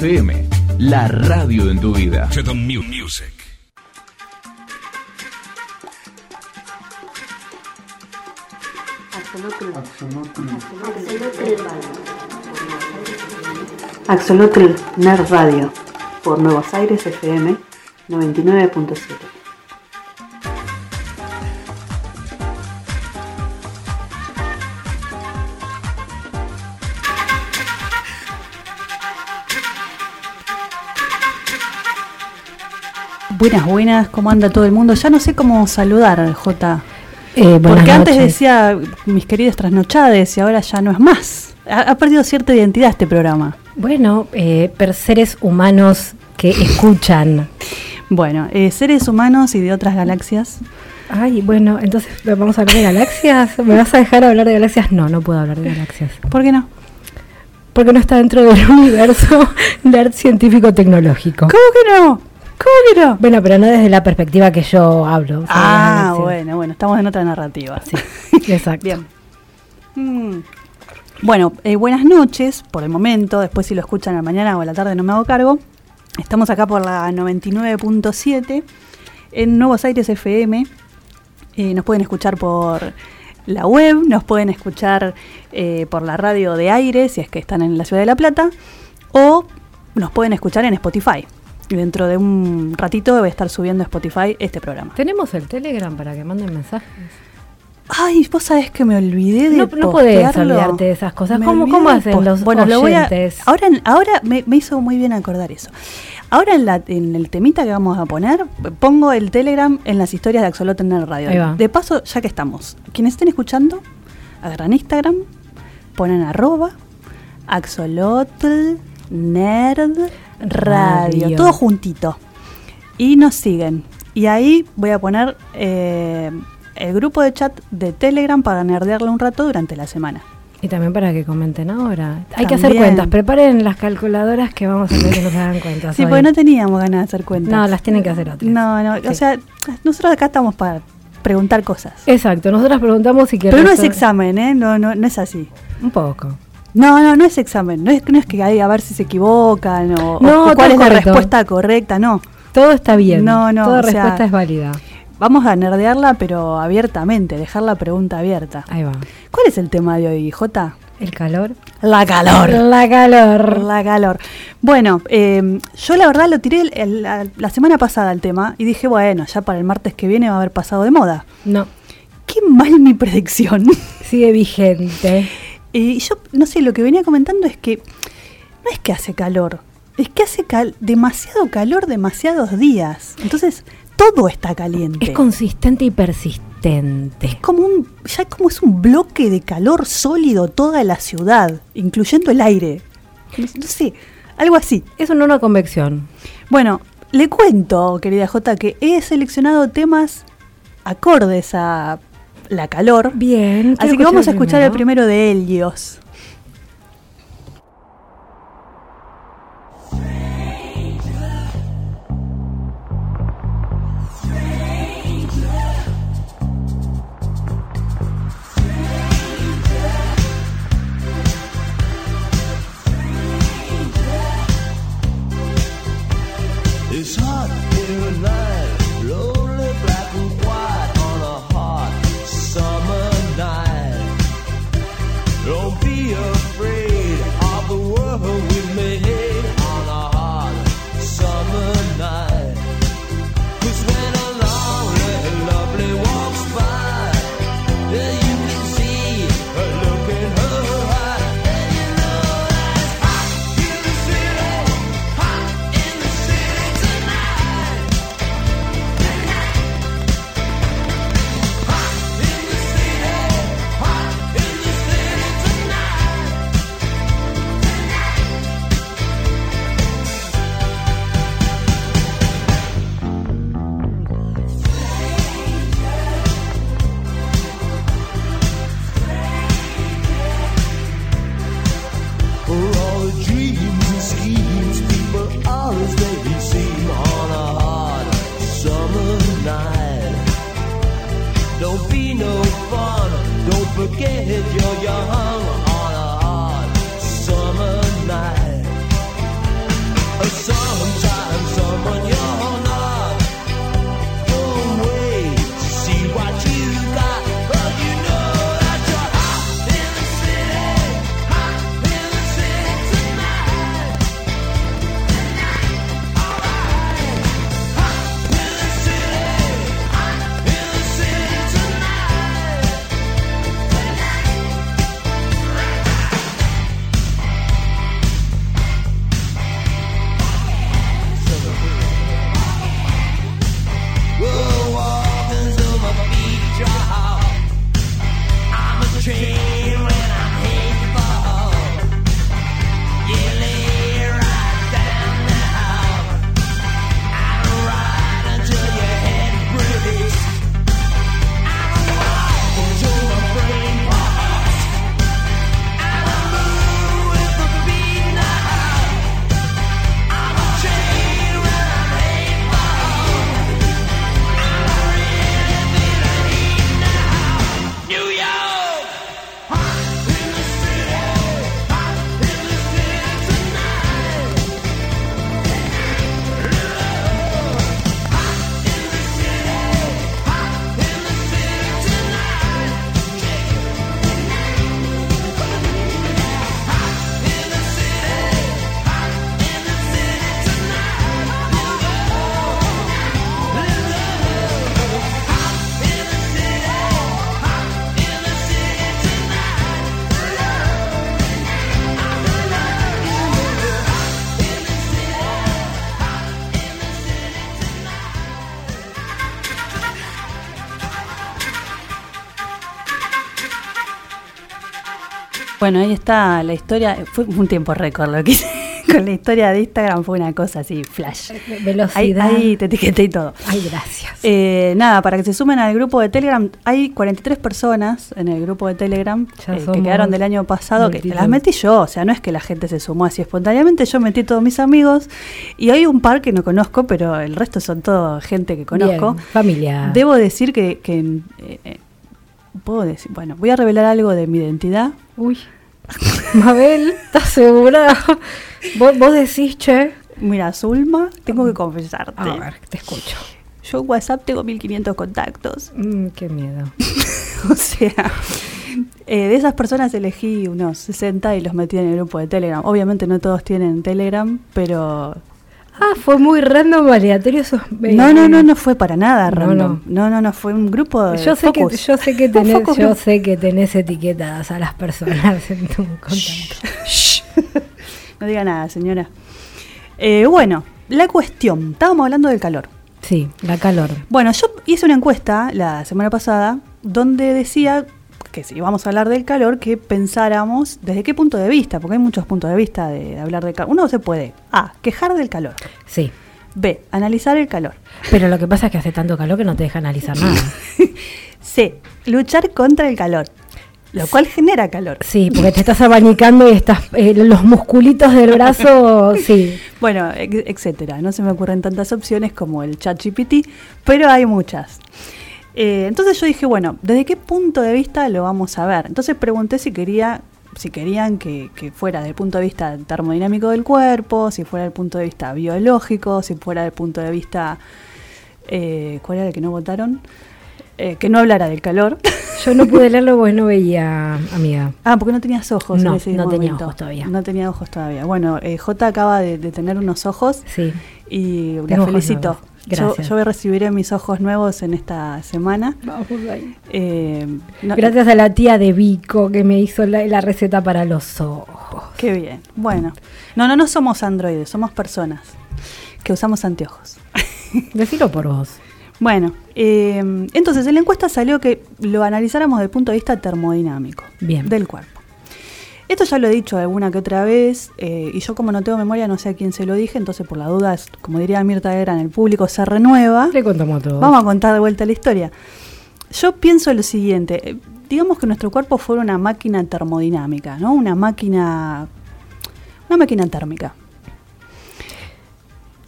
FM, la radio en tu vida. music. Axolotl Nerd Radio por Nuevos Aires FM 99.7. Buenas, buenas, ¿cómo anda todo el mundo? Ya no sé cómo saludar, J. Eh, Porque antes decía mis queridos trasnochades y ahora ya no es más. Ha, ha perdido cierta identidad este programa. Bueno, eh, per seres humanos que escuchan. Bueno, eh, seres humanos y de otras galaxias. Ay, bueno, entonces vamos a hablar de galaxias. ¿Me vas a dejar hablar de galaxias? No, no puedo hablar de galaxias. ¿Por qué no? Porque no está dentro del universo nerd científico-tecnológico. ¿Cómo que no? ¿Cómo que no? Bueno, pero no desde la perspectiva que yo hablo. Ah, bueno, bueno, estamos en otra narrativa. Sí, exacto. Bien. Mm. Bueno, eh, buenas noches por el momento. Después, si lo escuchan a la mañana o a la tarde, no me hago cargo. Estamos acá por la 99.7 en Nuevos Aires FM. Eh, nos pueden escuchar por la web, nos pueden escuchar eh, por la radio de aire, si es que están en la ciudad de La Plata, o nos pueden escuchar en Spotify. Y dentro de un ratito voy a estar subiendo a Spotify este programa. Tenemos el Telegram para que manden mensajes. Ay, vos sabés que me olvidé de No, no podés olvidarte de esas cosas. Me ¿Cómo, cómo hacen los bueno, lo voy a- oyentes? ahora ahora me, me hizo muy bien acordar eso. Ahora en, la, en el temita que vamos a poner, pongo el Telegram en las historias de Axolotl en el radio. De paso, ya que estamos, quienes estén escuchando, agarran Instagram, ponen arroba Axolotl Nerd Radio, Radio. todo juntito. Y nos siguen. Y ahí voy a poner eh, el grupo de chat de Telegram para nerdearlo un rato durante la semana. Y también para que comenten ahora. Hay que hacer cuentas. Preparen las calculadoras que vamos a hacer que nos hagan cuentas. Sí, hoy. porque no teníamos ganas de hacer cuentas. No, las tienen que hacer otras. No, no, o sea, nosotros acá estamos para preguntar cosas. Exacto, nosotras preguntamos si Pero no es examen, ¿eh? No, no, no es así. Un poco. No, no, no es examen. No es, no es que hay a ver si se equivocan o, No, cuál es la correcto. respuesta correcta, no. Todo está bien. No, no, Toda sea- respuesta es válida. Vamos a nerdearla, pero abiertamente, dejar la pregunta abierta. Ahí va. ¿Cuál es el tema de hoy, Jota? El calor. La calor. La calor. La calor. Bueno, eh, yo la verdad lo tiré el- el- la, la semana pasada el tema y dije, bueno, ya para el martes que viene va a haber pasado de moda. No, Qué mal mi predicción. sigue vigente. Y yo, no sé, lo que venía comentando es que no es que hace calor, es que hace cal- demasiado calor demasiados días. Entonces, todo está caliente. Es consistente y persistente. como un, ya como es un bloque de calor sólido toda la ciudad, incluyendo el aire. No, no sé, algo así. Es una nueva convección. Bueno, le cuento, querida Jota, que he seleccionado temas acordes a la calor. Bien. Así que vamos a escuchar el primero de Helios. Bueno, ahí está la historia. Fue un tiempo récord lo que hice con la historia de Instagram. Fue una cosa así, flash. Ahí, Velocidad. ahí te etiqueté y todo. Ay, gracias. Eh, nada, para que se sumen al grupo de Telegram, hay 43 personas en el grupo de Telegram eh, que quedaron del año pasado, que las metí yo, o sea, no es que la gente se sumó así espontáneamente, yo metí todos mis amigos y hay un par que no conozco, pero el resto son todo gente que conozco. Bien, familia. Debo decir que, que, eh, eh, puedo decir, bueno, voy a revelar algo de mi identidad. Uy. Mabel, ¿estás segura? ¿Vos, vos decís, che. Mira, Zulma, tengo que confesarte. A ver, te escucho. Yo en WhatsApp tengo 1500 contactos. Mm, qué miedo. O sea, eh, de esas personas elegí unos 60 y los metí en el grupo de Telegram. Obviamente no todos tienen Telegram, pero... Ah, fue muy random, aleatorio esos. No, no, no, no fue para nada random. No, no, no, fue un grupo de Yo sé, que, yo sé que tenés, yo group. sé que tenés etiquetadas a las personas en tu contacto. No diga nada, señora. Eh, bueno, la cuestión. Estábamos hablando del calor. Sí, la calor. Bueno, yo hice una encuesta la semana pasada donde decía que si vamos a hablar del calor, que pensáramos desde qué punto de vista, porque hay muchos puntos de vista de, de hablar del calor. Uno se puede A, quejar del calor. Sí. B, analizar el calor. Pero lo que pasa es que hace tanto calor que no te deja analizar nada. C, luchar contra el calor, lo cual genera calor. Sí, porque te estás abanicando y estás eh, los musculitos del brazo, sí. Bueno, ex- etcétera. No se me ocurren tantas opciones como el chat GPT, pero hay muchas. Eh, entonces yo dije, bueno, ¿desde qué punto de vista lo vamos a ver? Entonces pregunté si quería, si querían que, que fuera desde el punto de vista termodinámico del cuerpo, si fuera desde el punto de vista biológico, si fuera desde el punto de vista eh, ¿cuál era el que no votaron? Eh, que no hablara del calor. Yo no pude leerlo porque no veía, amiga. Ah, porque no tenías ojos. No, en ese no tenía ojos todavía. No tenía ojos todavía. Bueno, eh, J acaba de, de tener unos ojos Sí. y la felicito. Yo, yo recibiré mis ojos nuevos en esta semana. Vamos ahí. Eh, no- Gracias a la tía de Vico que me hizo la, la receta para los ojos. Qué bien. Bueno, no, no, no somos androides, somos personas que usamos anteojos. Decilo por vos. Bueno, eh, entonces en la encuesta salió que lo analizáramos desde el punto de vista termodinámico Bien. del cuerpo. Esto ya lo he dicho alguna que otra vez, eh, y yo como no tengo memoria no sé a quién se lo dije, entonces por la duda, como diría Mirta Gran, el público se renueva. Le contamos todo. Vamos a contar de vuelta la historia. Yo pienso lo siguiente, eh, digamos que nuestro cuerpo fuera una máquina termodinámica, ¿no? Una máquina una máquina térmica.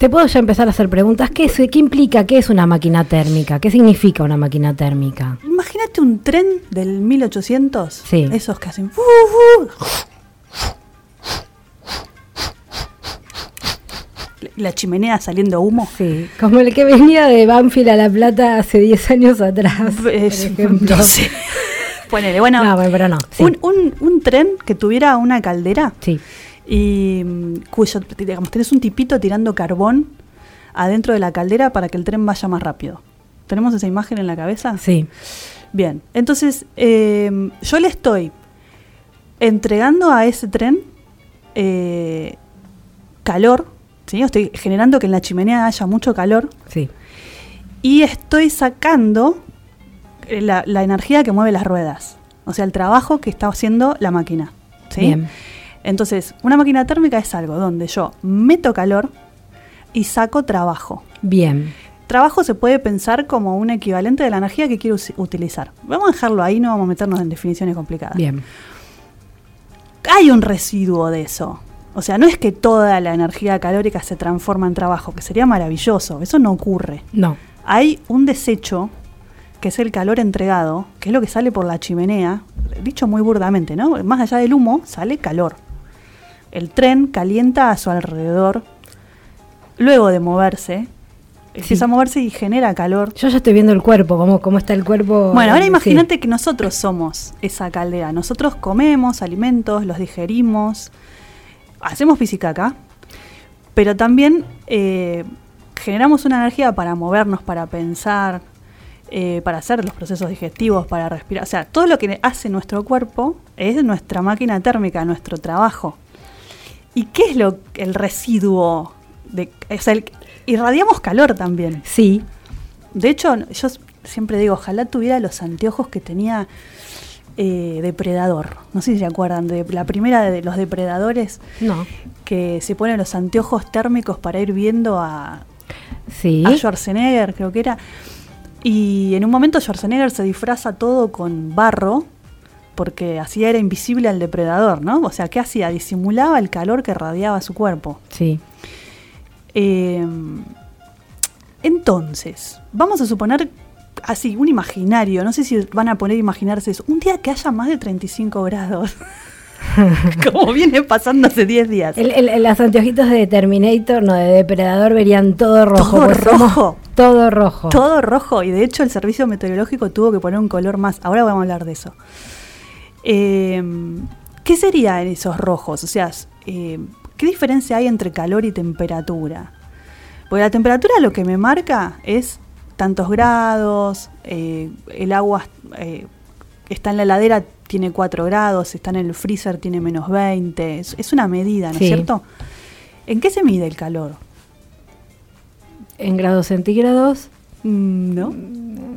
Te puedo ya empezar a hacer preguntas. ¿Qué, es, ¿Qué implica? ¿Qué es una máquina térmica? ¿Qué significa una máquina térmica? Imagínate un tren del 1800, Sí. esos que hacen la chimenea saliendo humo. Sí, como el que venía de Banfield a La Plata hace 10 años atrás. por ejemplo. no sé. Ponele, bueno, No, pero no. Sí. un, un- un tren que tuviera una caldera sí. Y mm, cuyo, digamos, tenés un tipito tirando carbón adentro de la caldera para que el tren vaya más rápido. ¿Tenemos esa imagen en la cabeza? Sí. Bien, entonces eh, yo le estoy entregando a ese tren eh, calor, ¿sí? estoy generando que en la chimenea haya mucho calor Sí. y estoy sacando eh, la, la energía que mueve las ruedas, o sea, el trabajo que está haciendo la máquina. ¿sí? Bien. Entonces, una máquina térmica es algo donde yo meto calor y saco trabajo. Bien. Trabajo se puede pensar como un equivalente de la energía que quiero utilizar. Vamos a dejarlo ahí, no vamos a meternos en definiciones complicadas. Bien. Hay un residuo de eso. O sea, no es que toda la energía calórica se transforma en trabajo, que sería maravilloso. Eso no ocurre. No. Hay un desecho, que es el calor entregado, que es lo que sale por la chimenea, dicho muy burdamente, ¿no? Más allá del humo, sale calor. El tren calienta a su alrededor, luego de moverse, empieza a moverse y genera calor. Yo ya estoy viendo el cuerpo, cómo, cómo está el cuerpo. Bueno, ahora Sí. imagínate que nosotros somos esa caldera. Nosotros comemos alimentos, los digerimos, hacemos fisicaca, pero también eh, generamos una energía para movernos, para pensar, eh, para hacer los procesos digestivos, para respirar. O sea, todo lo que hace nuestro cuerpo es nuestra máquina térmica, nuestro trabajo. ¿Y qué es lo el residuo? De, o sea, el- irradiamos calor también. Sí. De hecho, yo siempre digo, ojalá tuviera los anteojos que tenía eh, Depredador. No sé si se acuerdan de la primera de los depredadores No. que se ponen los anteojos térmicos para ir viendo a, Sí. a Schwarzenegger, creo que era. Y en un momento Schwarzenegger se disfraza todo con barro, porque así era invisible al depredador, ¿no? O sea, ¿qué hacía? Disimulaba el calor que radiaba su cuerpo. Sí. Eh, entonces, vamos a suponer así, un imaginario, no sé si van a poner imaginarse eso, un día que haya más de 35 grados, como viene pasando hace 10 días. El, el- los anteojitos de Terminator, no, de Depredador, verían todo rojo. Todo rojo. Todo rojo. Todo rojo y de hecho el servicio meteorológico tuvo que poner un color más. Ahora vamos a hablar de eso. Eh, ¿Qué serían esos rojos? O sea, eh, ¿qué diferencia hay entre calor y temperatura? Porque la temperatura lo que me marca es tantos grados, eh, el agua eh, está en la heladera tiene 4 grados, está en el freezer tiene menos 20, es, es una medida, ¿no Sí. es cierto? ¿En qué se mide el calor? En grados centígrados, Mm, ¿No?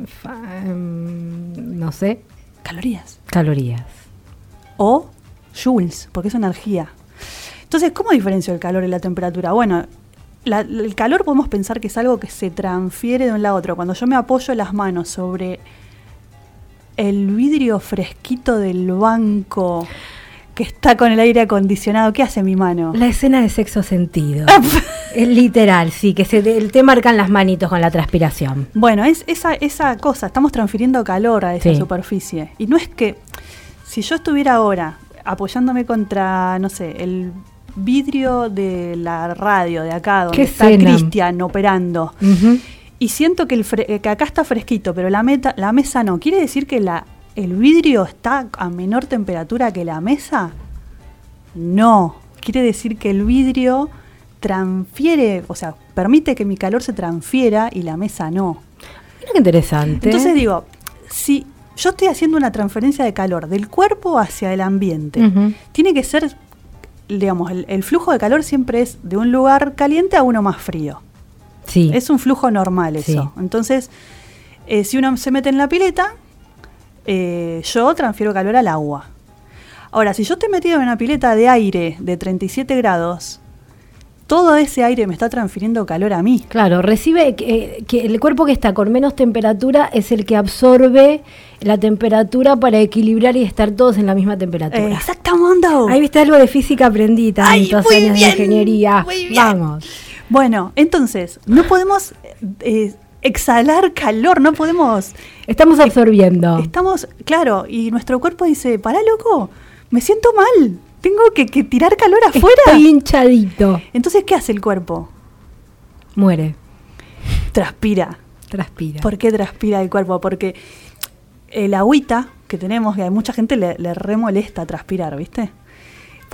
fa- em, no sé, Calorías. calorías. o joules, porque es energía. Entonces, ¿cómo diferencio el calor y la temperatura? Bueno, la- el calor podemos pensar que es algo que se transfiere de un lado a otro. Cuando yo me apoyo las manos sobre el vidrio fresquito del banco que está con el aire acondicionado, ¿qué hace mi mano? La escena de sexo sentido. es literal, sí, que se te, te marcan las manitos con la transpiración. Bueno, es esa, esa cosa, estamos transfiriendo calor a esa Sí. superficie. Y no es que si yo estuviera ahora apoyándome contra, no sé, el vidrio de la radio de acá, donde está. Cristian operando, y siento que, el fre- que acá está fresquito, pero la, meta, la mesa no, ¿quiere decir que la, el vidrio está a menor temperatura que la mesa? No, quiere decir que el vidrio transfiere, o sea, permite que mi calor se transfiera y la mesa no. Mira qué interesante. Entonces digo, si yo estoy haciendo una transferencia de calor del cuerpo hacia el ambiente, tiene que ser, digamos, el, el flujo de calor siempre es de un lugar caliente a uno más frío. sí. Es un flujo normal Sí. eso. Entonces, eh, si uno se mete en la pileta, eh, yo transfiero calor al agua. Ahora, si yo estoy metido en una pileta de aire de 37 grados, todo ese aire me está transfiriendo calor a mí. Claro, recibe que, que el cuerpo que está con menos temperatura es el que absorbe la temperatura para equilibrar y estar todos en la misma temperatura. Eh, exactamente. Ahí viste algo de física aprendí tantos años bien, de ingeniería. muy bien. Vamos. Bueno, entonces, no podemos eh, exhalar calor, no podemos... Estamos absorbiendo. Estamos, claro, y nuestro cuerpo dice, pará, loco, me siento mal, tengo que, que tirar calor afuera. Estoy hinchadito. Entonces, ¿qué hace el cuerpo? Muere. Transpira. Transpira. ¿Por qué transpira el cuerpo? Porque el agüita que tenemos, que a mucha gente le, le re molesta transpirar, ¿viste?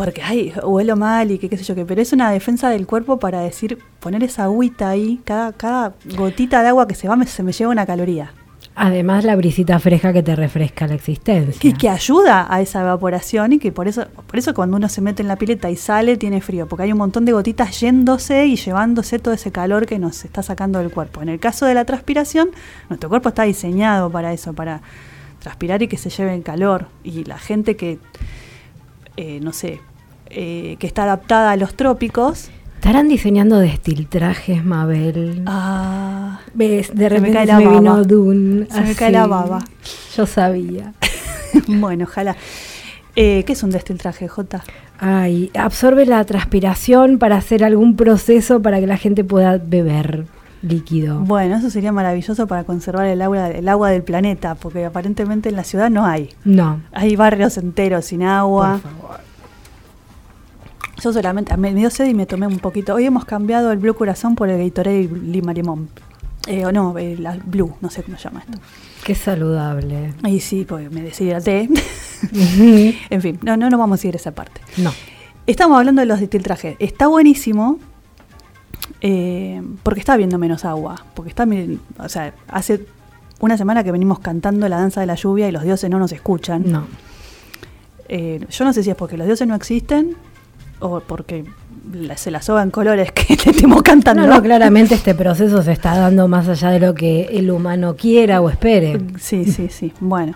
Porque, ay, huelo mal y que qué sé yo qué, pero es una defensa del cuerpo para decir, poner esa agüita ahí, cada, cada gotita de agua que se va me- se me lleva una caloría. Además, la brisita fresca que te refresca la existencia. Que, que ayuda a esa evaporación y que por eso, por eso cuando uno se mete en la pileta y sale tiene frío, porque hay un montón de gotitas yéndose y llevándose todo ese calor que nos está sacando del cuerpo. En el caso de la transpiración, nuestro cuerpo está diseñado para eso, para transpirar y que se lleve el calor. Y la gente que, eh, no sé, eh, que está adaptada a los trópicos, ¿Estarán diseñando destiltrajes, Mabel? ah, ¿Ves? De me repente cae se la me vino. Dune. Se me cae la baba. Yo sabía. bueno, ojalá. Eh, ¿Qué es un destiltraje, J? Ay, absorbe la transpiración para hacer algún proceso para que la gente pueda beber líquido. Bueno, eso sería maravilloso para conservar el agua, el agua del planeta, porque aparentemente en la ciudad no hay. No. Hay barrios enteros sin agua. Por favor. Yo solamente me, dio sed y me tomé un poquito. Hoy hemos cambiado el Blue Corazón por el Gatorade Lima Limón. Eh, o no, eh, la Blue, no sé cómo se llama esto. Qué saludable. Ahí sí, porque me deshidraté. En fin, no, no, no vamos a ir a esa parte. no. Estamos hablando de los destiltrajes. Está buenísimo eh, porque está habiendo menos agua. Porque está, o sea, hace una semana que venimos cantando la danza de la lluvia y los dioses no nos escuchan. No. Eh, yo no sé si es porque los dioses no existen o porque se la soban colores que le estemos cantando. No, no, claramente este proceso se está dando más allá de lo que el humano quiera o espere. Sí, sí, sí. Bueno.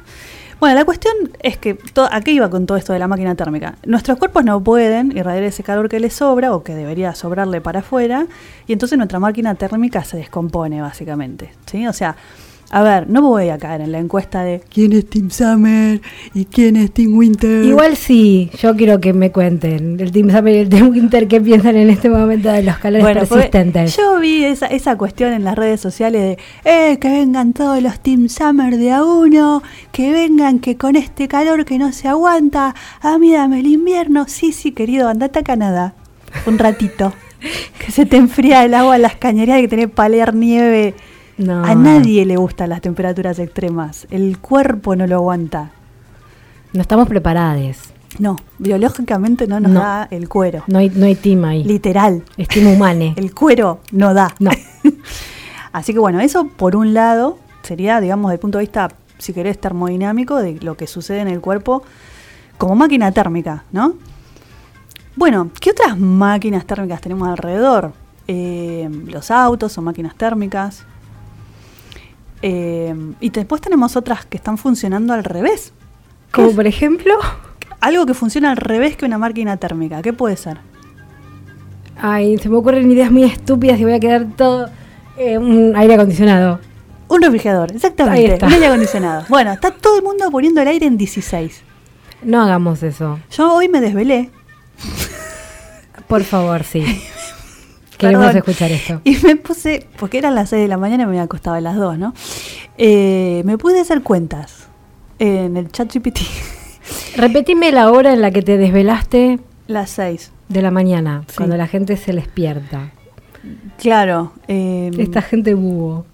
Bueno, la cuestión es que, ¿a qué iba con todo esto de la máquina térmica? Nuestros cuerpos no pueden irradiar ese calor que les sobra o que debería sobrarle para afuera, y entonces nuestra máquina térmica se descompone, básicamente. ¿sí? O sea, a ver, no voy a caer en la encuesta de quién es Team Summer y quién es Team Winter. Igual sí, yo quiero que me cuenten el Team Summer y el Team Winter qué piensan en este momento de los calores Bueno, porque persistentes. yo vi esa, esa cuestión en las redes sociales de, eh, que vengan todos los Team Summer de a uno, que vengan que con este calor que no se aguanta, a mí dame el invierno. Sí, sí, querido, andate a Canadá un ratito. que se te enfría el agua en las cañerías y que tenés palear nieve. No. A nadie le gustan las temperaturas extremas. El cuerpo no lo aguanta. No estamos preparados. No, biológicamente no nos No. da el cuero. No hay, no hay team ahí. Literal. Es team humane. El cuero no da. No. Así que bueno, eso por un lado sería, digamos, desde el punto de vista, si querés, termodinámico, de lo que sucede en el cuerpo como máquina térmica, ¿no? Bueno, ¿qué otras máquinas térmicas tenemos alrededor? Eh, los autos son máquinas térmicas. Eh, y después tenemos otras que están funcionando al revés. Como por ejemplo. Algo que funciona al revés que una máquina térmica. ¿Qué puede ser? Ay, se me ocurren ideas muy estúpidas y voy a quedar todo. eh, un aire acondicionado. Un refrigerador, Ahí exactamente. está. Un aire acondicionado. Bueno, está todo el mundo poniendo el aire en 16. No hagamos eso. Yo hoy me desvelé. Por favor, sí. Queremos Perdón. escuchar esto. Y me puse, porque eran las 6 de la mañana y me había acostado a las 2, ¿no? Eh, me pude hacer cuentas en el chat GPT. Repetime la hora en la que te desvelaste las 6. de la mañana, Sí. cuando la gente se despierta. Claro. eh, Esta gente búho.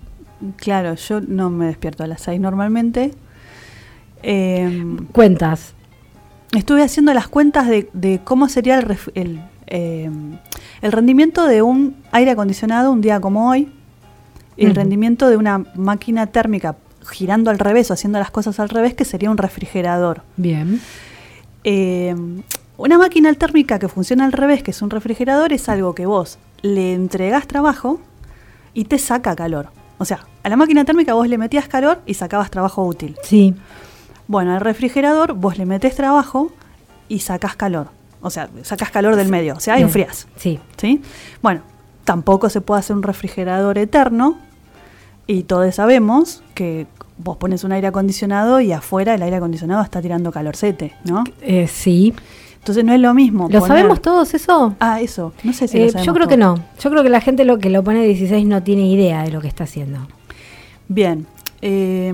Claro, yo no me despierto a las 6 normalmente. Eh, Cuentas. estuve haciendo las cuentas de, de cómo sería el, el, eh, el rendimiento de un aire acondicionado un día como hoy y el rendimiento de una máquina térmica girando al revés o haciendo las cosas al revés, que sería un refrigerador. Bien. Eh, una máquina térmica que funciona al revés, que es un refrigerador, es algo que vos le entregás trabajo y te saca calor. O sea, a la máquina térmica vos le metías calor y sacabas trabajo útil. Sí. Bueno, al refrigerador vos le metés trabajo y sacás calor. O sea, sacás calor del medio, o sea, enfrías. Sí. ¿sí? Bueno, tampoco se puede hacer un refrigerador eterno y todos sabemos que vos pones un aire acondicionado y afuera el aire acondicionado está tirando calorcete, ¿no? Eh, sí. Entonces no es lo mismo. ¿Lo poner- sabemos todos eso? Ah, eso. No sé si Eh, lo sabemos yo creo que no. Yo creo que la gente lo que lo pone 16 no tiene idea de lo que está haciendo. Bien. eh,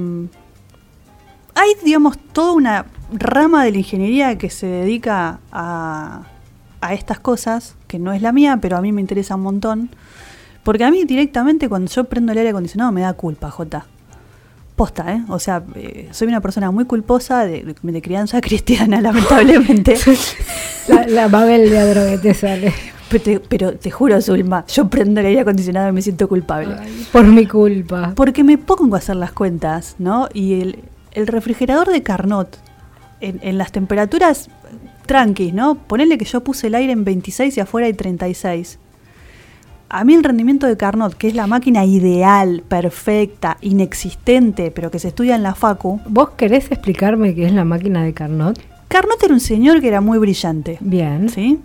hay, digamos, toda una rama de la ingeniería que se dedica a, a estas cosas, que no es la mía, pero a mí me interesa un montón. Porque a mí directamente cuando yo prendo el aire acondicionado me da culpa, Jota. Posta, ¿eh? O sea, eh, soy una persona muy culposa de, de- crianza cristiana, lamentablemente. La, la Babel de Adro que te sale. pero, te, pero te juro, Zulma, yo prendo el aire acondicionado y me siento culpable. Ay, por mi culpa. Porque me pongo a hacer las cuentas, ¿no? Y el, el refrigerador de Carnot, en, en las temperaturas tranquis, ¿no? Ponele que yo puse el aire en 26 y afuera hay 36. A mí el rendimiento de Carnot, que es la máquina ideal, perfecta, inexistente, pero que se estudia en la Facu. ¿Vos querés explicarme qué es la máquina de Carnot? Carnot era un señor que era muy brillante. Bien. ¿Sí?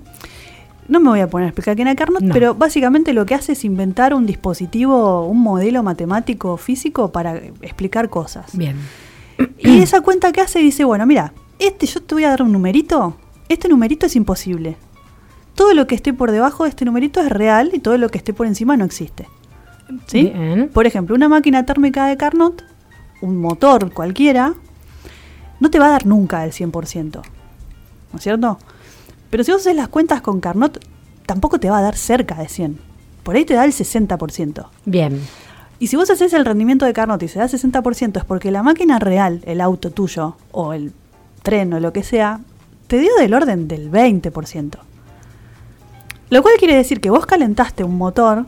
No me voy a poner a explicar quién era Carnot, No. pero básicamente lo que hace es inventar un dispositivo, un modelo matemático físico para explicar cosas. Bien. Y esa cuenta que hace dice, bueno, mira, este yo te voy a dar un numerito, este numerito es imposible. Todo lo que esté por debajo de este numerito es real y todo lo que esté por encima no existe. ¿Sí? Bien. Por ejemplo, una máquina térmica de Carnot, un motor cualquiera, no te va a dar nunca el 100%. ¿No es cierto? Pero si vos haces las cuentas con Carnot, tampoco te va a dar cerca de 100. Por ahí te da el 60%. Bien. Y si vos haces el rendimiento de Carnot y se da 60% es porque la máquina real, el auto tuyo o el tren o lo que sea, te dio del orden del 20%. Lo cual quiere decir que vos calentaste un motor,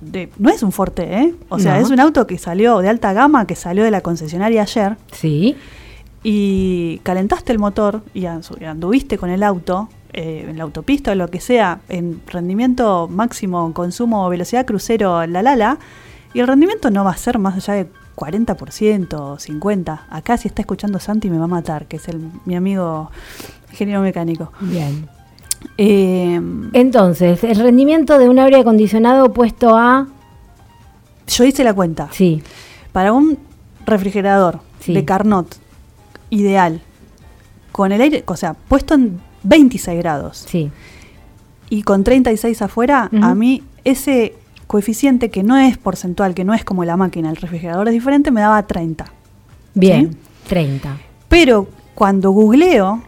de, no es un Forte, ¿eh? O sea, No. es un auto que salió de alta gama, que salió de la concesionaria ayer, Sí. y calentaste el motor y anduviste con el auto eh, en la autopista o lo que sea, en rendimiento máximo, consumo, velocidad crucero, la la la, y el rendimiento no va a ser más allá de 40% o 50%. Acá si está escuchando Santi me va a matar, que es el, mi amigo ingeniero mecánico. Bien. Eh, Entonces, el rendimiento de un aire acondicionado puesto a... yo hice la cuenta. Sí, Para un refrigerador Sí. de Carnot ideal, con el aire, o sea, puesto en 26 grados sí. y con 36 afuera, Ujú. a mí ese coeficiente que no es porcentual, que no es como la máquina, el refrigerador es diferente, me daba 30. Bien, ¿Sí? 30. Pero cuando googleo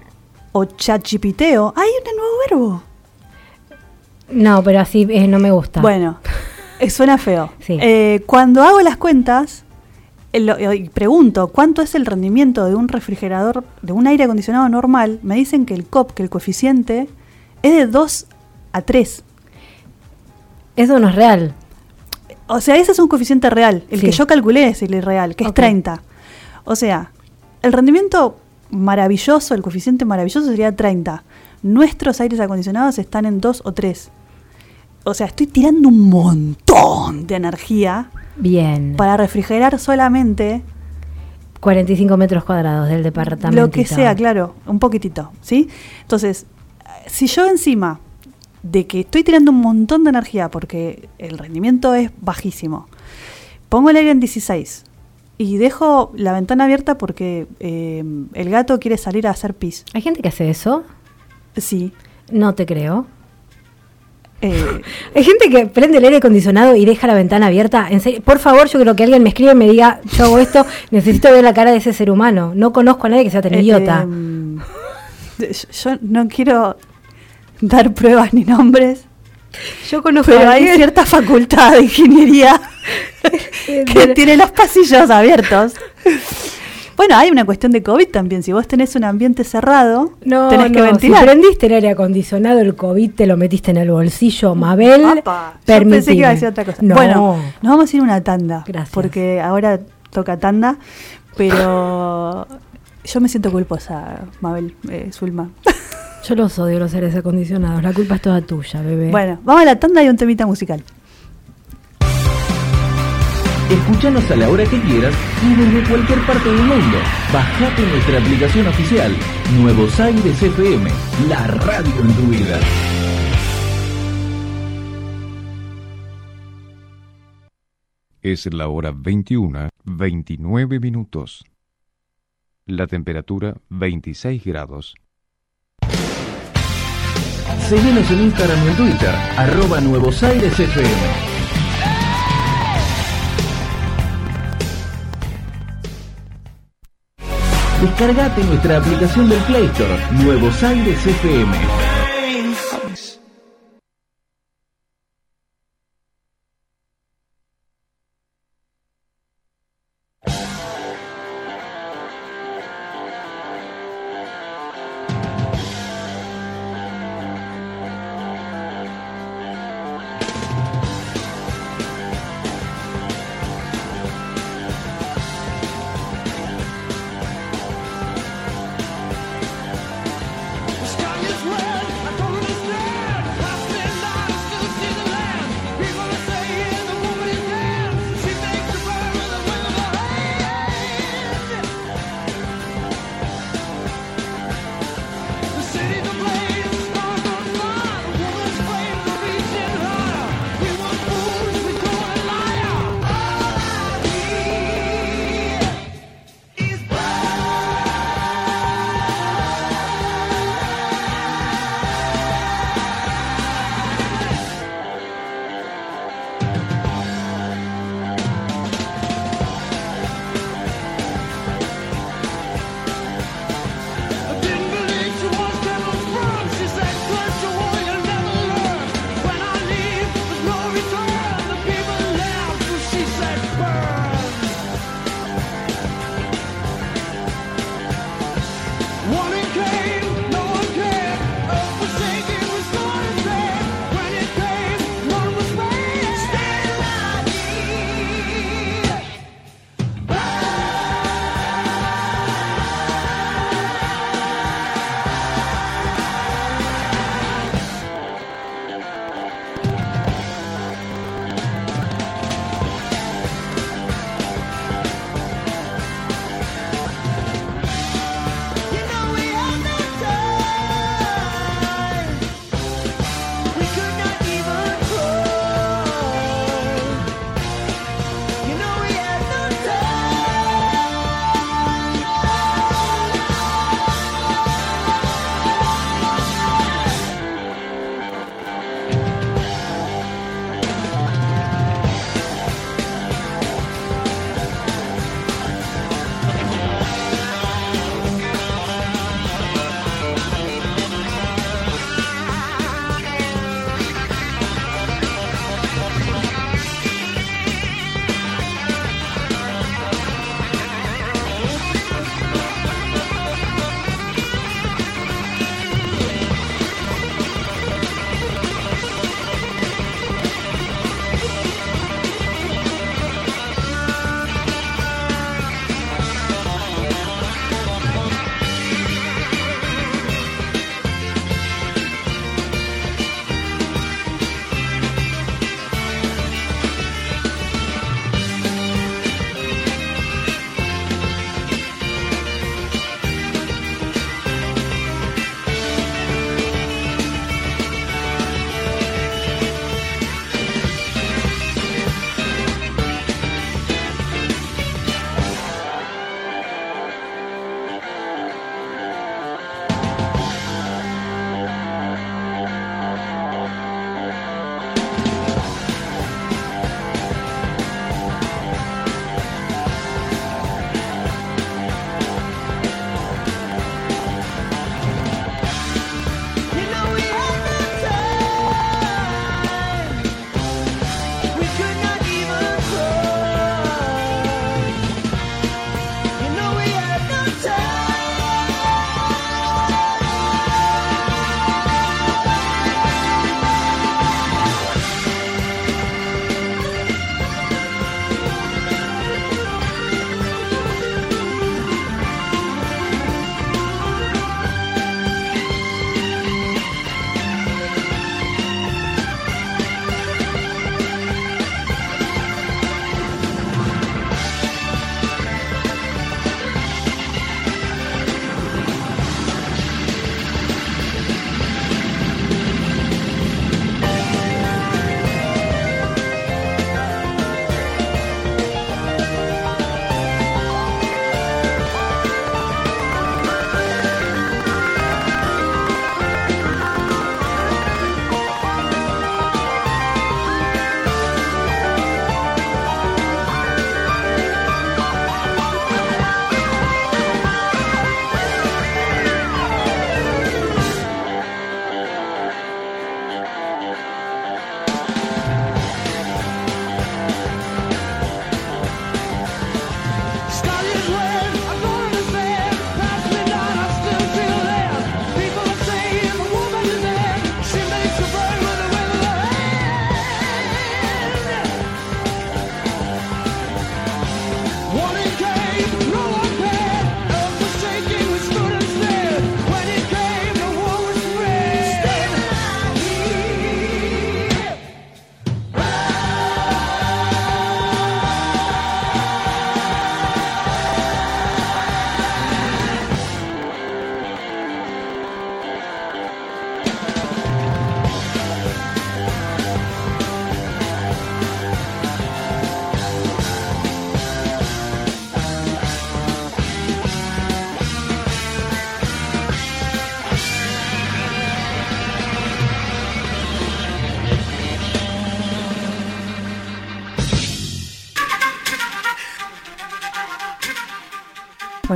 o chatgpteo, hay un nuevo verbo. No, pero así eh, no me gusta. Bueno, eh, suena feo. Sí. Eh, cuando hago las cuentas lo- y pregunto cuánto es el rendimiento de un refrigerador, de un aire acondicionado normal, me dicen que el COP, que el coeficiente, es de 2 a 3. Eso no es real. O sea, ese es un coeficiente real. El Sí. que yo calculé es el real, que es Ok. 30. O sea, el rendimiento maravilloso, el coeficiente maravilloso sería 30. Nuestros aires acondicionados están en 2 o 3. O sea, estoy tirando un montón de energía Bien. para refrigerar solamente 45 metros cuadrados del departamento. lo que sea, claro, un poquitito, ¿sí? Entonces, si yo encima de que estoy tirando un montón de energía porque el rendimiento es bajísimo, pongo el aire en 16 y dejo la ventana abierta porque eh, el gato quiere salir a hacer pis, ¿Hay gente que hace eso? sí. No te creo. eh, Hay gente que prende el aire acondicionado y deja la ventana abierta. En serio, por favor, yo quiero que alguien me escriba y me diga, yo hago esto, necesito ver la cara de ese ser humano. No conozco a nadie que sea tan eh, idiota. yo- yo no quiero dar pruebas ni nombres, yo conozco pero hay cierta facultad de ingeniería que tiene los pasillos abiertos. Bueno, hay una cuestión de COVID también. Si vos tenés un ambiente cerrado, No, tenés que ventilar. si prendiste el aire acondicionado, el COVID te lo metiste en el bolsillo, Mabel. Apa, yo pensé que iba a decir otra cosa. No. Bueno, nos vamos a ir a una tanda. Gracias. Porque ahora toca tanda, pero yo me siento culposa, Mabel, eh, Zulma. Yo los odio los aires acondicionados. La culpa es toda tuya, bebé. Bueno, vamos a la tanda y un temita musical. Escúchanos a la hora que quieras y desde cualquier parte del mundo. Bajate nuestra aplicación oficial, Nuevos Aires FM, la radio en tu vida. Es la hora 21, 29 minutos. La temperatura 26 grados. Seguinos en Instagram y Twitter, arroba Nuevos Aires FM. Descargate nuestra aplicación del Play Store, Nuevos Aires FM.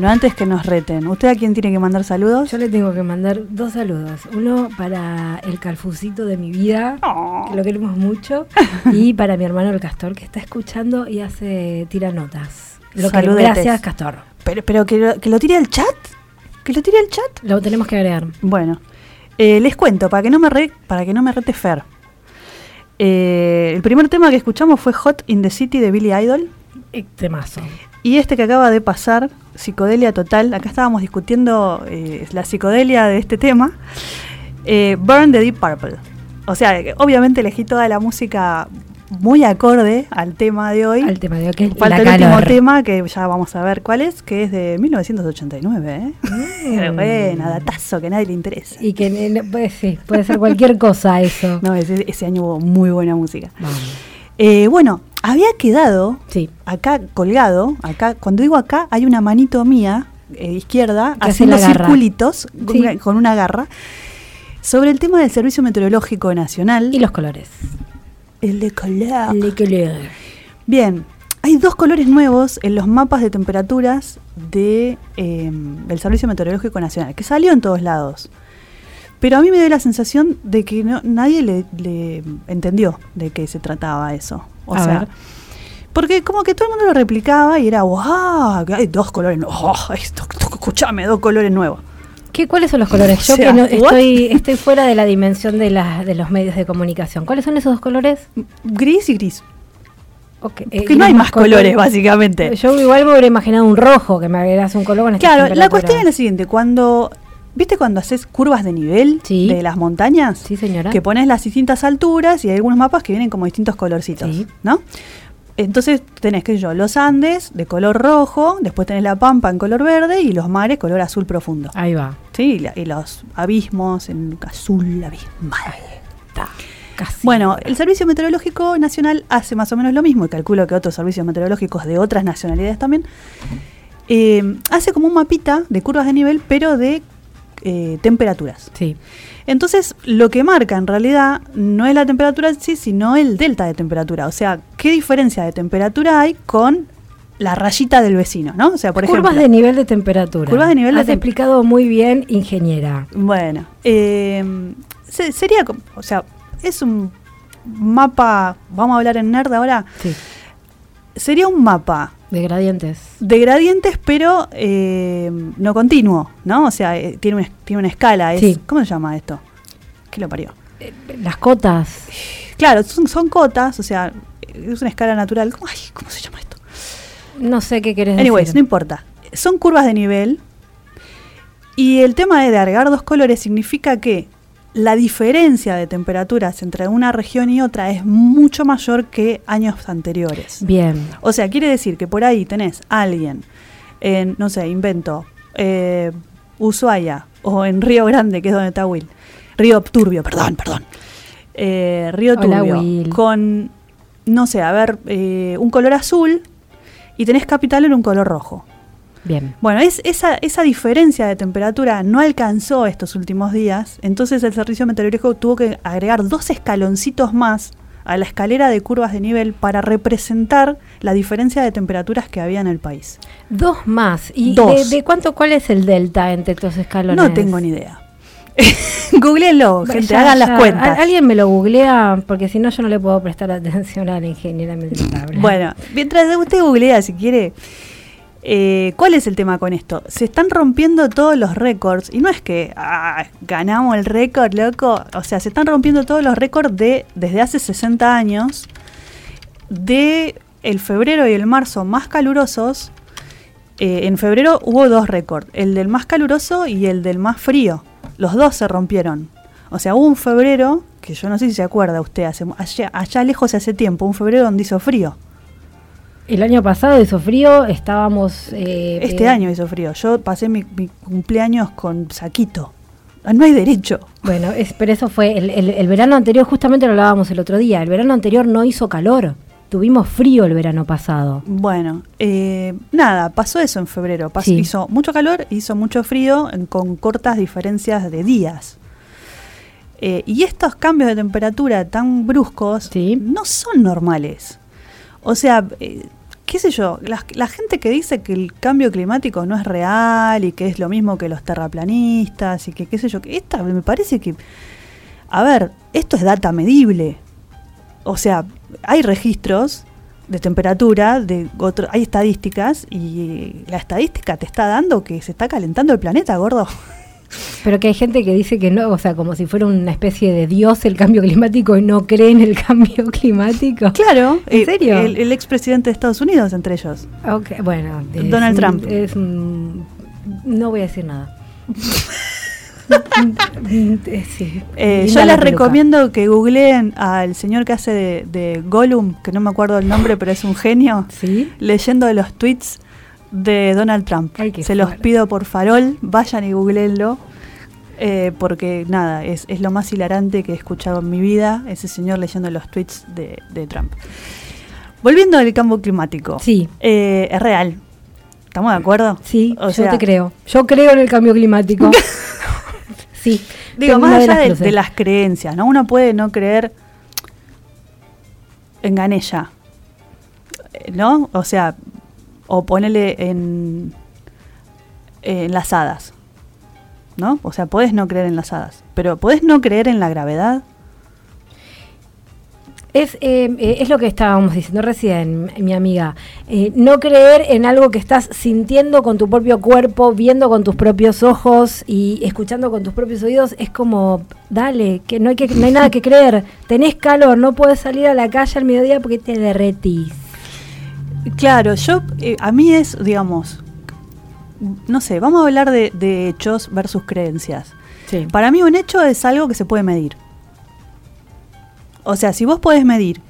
Bueno, antes que nos reten, ¿usted a quién tiene que mandar saludos? Yo le tengo que mandar dos saludos. Uno para el calfucito de mi vida, Oh. que lo queremos mucho, y para mi hermano el Castor, que está escuchando y hace tira notas. Lo que, gracias, Castor. Pero, pero que, lo, que lo tire al chat. Que lo tire al chat. Lo tenemos que agregar. Bueno, eh, les cuento, para que no me, re- para que no me rete Fer. Eh, el primer tema que escuchamos fue Hot in the City de Billy Idol. Eh, Temazo. Y este que acaba de pasar, Psicodelia Total, acá estábamos discutiendo eh, la psicodelia de este tema, eh, Burn the Deep Purple. O sea, eh, obviamente elegí toda la música muy acorde al tema de hoy. Al tema de hoy, que es Falta el último calor. tema que ya vamos a ver cuál es, que es de 1989. ¿eh? Pero buena, datazo que a nadie le interesa. Y que eh, no- puede, sí, puede ser cualquier cosa eso. No, ese, ese año hubo muy buena música. Eh, bueno, había quedado Sí. acá colgado, acá, cuando digo acá, hay una manito mía, eh, izquierda, Que haciendo circulitos con, Sí. una, con una garra, sobre el tema del Servicio Meteorológico Nacional. Y los colores. el de color. Le color. Bien, hay dos colores nuevos en los mapas de temperaturas de, eh, del Servicio Meteorológico Nacional, que salió en todos lados. Pero a mí me dio la sensación de que no, nadie le, le entendió de qué se trataba eso. O A sea, ver. porque como que todo el mundo lo replicaba y era, ¡wow! Hay dos colores nuevos. Oh, escuchame, dos colores nuevos. ¿Qué, ¿Cuáles son los colores? Yo O sea, que no, estoy, estoy fuera de la dimensión de, la, de los medios de comunicación. ¿Cuáles son esos dos colores? Gris y gris. Ok, eh, Porque no hay más colores, básicamente. Yo igual me hubiera imaginado un rojo, que me agregas un color con Claro, la cuestión es la siguiente, cuando ¿viste cuando haces curvas de nivel Sí. de las montañas? Sí, señora. Que pones las distintas alturas y hay algunos mapas que vienen como distintos colorcitos, Sí. ¿no? Entonces tenés, qué sé yo, los Andes de color rojo, después tenés la Pampa en color verde y los mares color azul profundo. Ahí va. ¿Sí? Y, la- y los abismos en azul abismal. Está. Casi. Bueno, el Servicio Meteorológico Nacional hace más o menos lo mismo, y calculo que otros servicios meteorológicos de otras nacionalidades también. Eh, hace como un mapita de curvas de nivel, pero de eh, temperaturas. Sí. Entonces, lo que marca en realidad no es la temperatura en sí, sino el delta de temperatura. O sea, qué diferencia de temperatura hay con la rayita del vecino, ¿no? O sea, por Curvas ejemplo. de nivel de temperatura. Curvas de nivel de Has tem- explicado muy bien, ingeniera. Bueno, eh, se- sería, o sea, es un mapa, vamos a hablar en nerd ahora, Sí. sería un mapa De gradientes. de gradientes, pero eh, no continuo, ¿no? O sea, eh, tiene, una, tiene una escala. Es, Sí. ¿Cómo se llama esto? ¿Qué lo parió? Las cotas. Claro, son, son cotas, o sea, es una escala natural. ¿Cómo, ay, ¿cómo se llama esto? No sé qué querés Anyways, no importa. Son curvas de nivel. Y el tema de agregar dos colores significa que la diferencia de temperaturas entre una región y otra es mucho mayor que años anteriores. Bien. O sea, quiere decir que por ahí tenés a alguien en, no sé, invento, eh, Ushuaia o en Río Grande, que es donde está Will. Río Turbio, perdón, perdón. Eh, Río Hola, Turbio. Will. Con, no sé, a ver, eh, un color azul y tenés Capital en un color rojo. Bien. Bueno, es, esa, esa diferencia de temperatura no alcanzó estos últimos días, entonces el servicio meteorológico tuvo que agregar dos escaloncitos más a la escalera de curvas de nivel para representar la diferencia de temperaturas que había en el país. Dos más. ¿Y Dos. De, de cuánto, cuál es el delta entre estos escalones? No tengo ni idea. Googleenlo, gente, Ya, hagan ya. las cuentas. Al- Alguien me lo googlea, porque si no yo no le puedo prestar atención a la ingeniera habla. Bueno, mientras usted googlea si quiere, eh, ¿cuál es el tema con esto? Se están rompiendo todos los récords, y no es que ah, ganamos el récord, loco, o sea, se están rompiendo todos los récords de desde hace 60 años de el febrero y el marzo más calurosos. Eh, en febrero hubo dos récords, el del más caluroso y el del más frío. Los dos se rompieron. O sea, hubo un febrero, que yo no sé si se acuerda usted, hace, allá, allá lejos hace tiempo, un febrero donde hizo frío. El año pasado hizo frío, estábamos... eh, Este eh, año hizo frío. Yo pasé mi, mi cumpleaños con saquito. Ah, No hay derecho. Bueno, es- pero eso fue el, el- el verano anterior, justamente lo hablábamos el otro día. El verano anterior no hizo calor. Tuvimos frío el verano pasado. Bueno, eh, nada, pasó eso en febrero. Sí. Hizo mucho calor, hizo mucho frío con cortas diferencias de días. Y estos cambios de temperatura tan bruscos Sí. no son normales. O sea, eh, qué sé yo, la, la gente que dice que el cambio climático no es real y que es lo mismo que los terraplanistas y que qué sé yo, que esta me parece que, a ver, esto es data medible. O sea, hay registros de temperatura, de hay estadísticas y la estadística te está dando que se está calentando el planeta, gordo. Pero que hay gente que dice que no, o sea, como si fuera una especie de dios el cambio climático y no cree en el cambio climático. Claro, ¿En eh, serio? El, el expresidente de Estados Unidos entre ellos. Ok, bueno. Donald Trump. Es no voy a decir nada. Sí. Eh, yo les recomiendo que googleen al señor que hace de, de Gollum, que no me acuerdo el nombre, pero es un genio, Sí. leyendo los tweets de Donald Trump. Ay, Se los fuerte. pido por farol, vayan y googleenlo, eh, porque nada, es, es lo más hilarante que he escuchado en mi vida, ese señor leyendo los tweets de, de Trump. Volviendo al cambio climático. Sí. Eh, es real. ¿Estamos de acuerdo? Sí, O yo sea, te creo. Yo creo en el cambio climático. sí. Digo, más allá las de, cruces. de las creencias, ¿no? Uno puede no creer en Ganella, ¿no? O sea, o ponerle en, en las hadas, ¿no? O sea, puedes no creer en las hadas, pero puedes no creer en la gravedad. Es, eh, eh, es lo que estábamos diciendo recién, mi amiga. Eh, no creer en algo que estás sintiendo con tu propio cuerpo, viendo con tus propios ojos y escuchando con tus propios oídos es como, dale, que no hay, que, no hay nada que creer. Tenés calor, no puedes salir a la calle al mediodía porque te derretís. Claro, yo, eh, a mí es, digamos, no sé, vamos a hablar de, de hechos versus creencias. Sí. Para mí un hecho es algo que se puede medir. O sea, si vos podés medir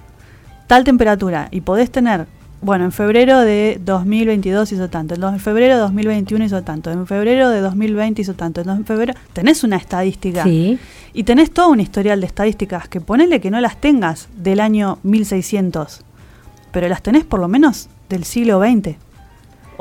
tal temperatura y podés tener, bueno, en febrero de 2022 hizo tanto, en febrero de 2021 hizo tanto, en febrero de 2020 hizo tanto, en febrero tenés una estadística Sí. y tenés todo un historial de estadísticas que ponele que no las tengas del año 1600, pero las tenés por lo menos del siglo XX.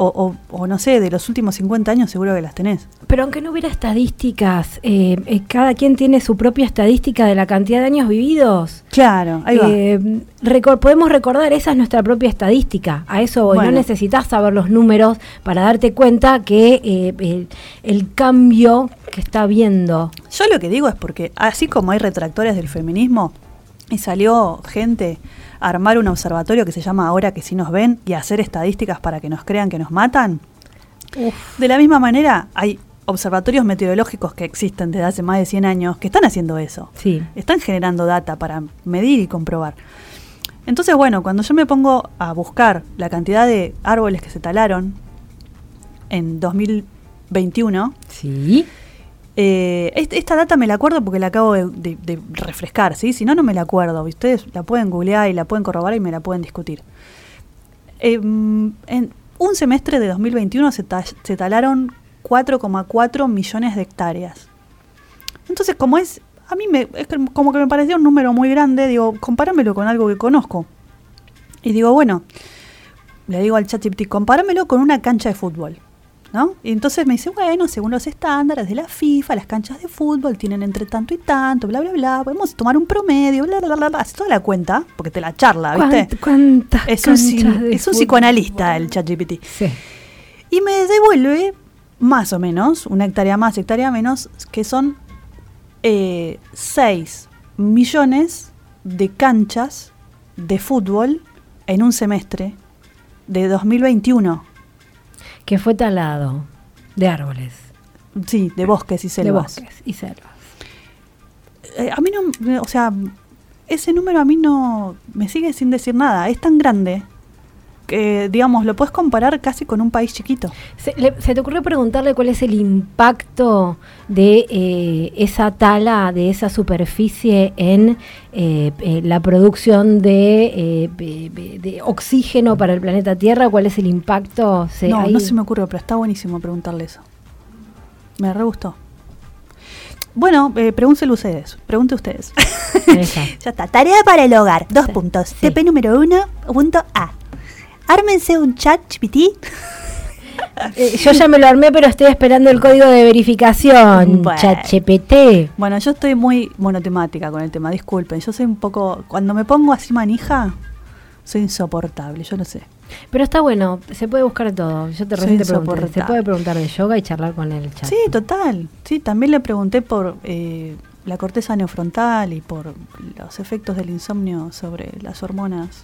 O, o- o no sé, de los últimos 50 años seguro que las tenés. Pero aunque no hubiera estadísticas, eh, eh, cada quien tiene su propia estadística de la cantidad de años vividos. Claro, ahí va. Eh, recor- podemos recordar, esa es nuestra propia estadística. A eso voy. Bueno. No necesitas saber los números para darte cuenta que el, el cambio que está viendo. Yo lo que digo es porque así como hay retractores del feminismo y salió gente a armar un observatorio que se llama Ahora que sí nos ven y hacer estadísticas para que nos crean que nos matan, de la misma manera hay observatorios meteorológicos que existen desde hace más de 100 años que están haciendo eso. Sí. Están generando data para medir y comprobar. Entonces, bueno, cuando yo me pongo a buscar la cantidad de árboles que se talaron en 2021, Sí. Eh, est- esta data me la acuerdo porque la acabo de, refrescar. Si no, no me la acuerdo. Ustedes la pueden googlear y la pueden corroborar y me la pueden discutir. Mm, en un semestre de 2021 se, ta- se talaron 4,4 millones de hectáreas. Entonces, como es, a mí me, como que me parecía un número muy grande, digo, compáramelo con algo que conozco. Y digo, bueno, le digo al ChatGPT, compáramelo con una cancha de fútbol. ¿No? Y entonces me dice, bueno, según los estándares de la FIFA, las canchas de fútbol tienen entre tanto y tanto, bla, bla, bla, podemos tomar un promedio, bla, bla, bla, bla, hace toda la cuenta, porque te la charla, ¿viste? ¿Cuánt- ¿Cuántas Es un, de es un psicoanalista el ChatGPT. Sí. Y me devuelve más o menos, una hectárea más, hectárea menos, que son 6 millones de canchas de fútbol en un semestre de 2021. Que fue talado de árboles, Sí, de bosques y de selvas. bosques y selvas. Eh, a mí no, o sea, ese número a mí no me sigue sin decir nada. Es tan grande digamos, lo puedes comparar casi con un país chiquito. ¿Se, le- se te ocurrió preguntarle cuál es el impacto de eh, esa tala, de esa superficie en eh, eh, la producción de, oxígeno para el planeta Tierra? ¿Cuál es el impacto? Se- no, no se me ocurre, pero está buenísimo preguntarle eso. Me re gustó. Bueno, eh, pregúntelo ustedes. Pregunte ustedes. Ya está. Tarea para el hogar. Dos Sí. puntos. Sí. TP número uno, punto A. Ármense un chat GPT. Eh, yo ya me lo armé, pero estoy esperando el código de verificación. Bueno. ChatGPT. Bueno, yo estoy muy monotemática con el tema, disculpen. Yo soy un poco. Cuando me pongo así manija, Soy insoportable, yo lo sé. Pero está bueno, se puede buscar todo. Yo te recién te pregunté, se puede preguntar de yoga y charlar con el chat. Sí, total. Sí, también le pregunté por eh, la corteza neofrontal y por los efectos del insomnio sobre las hormonas.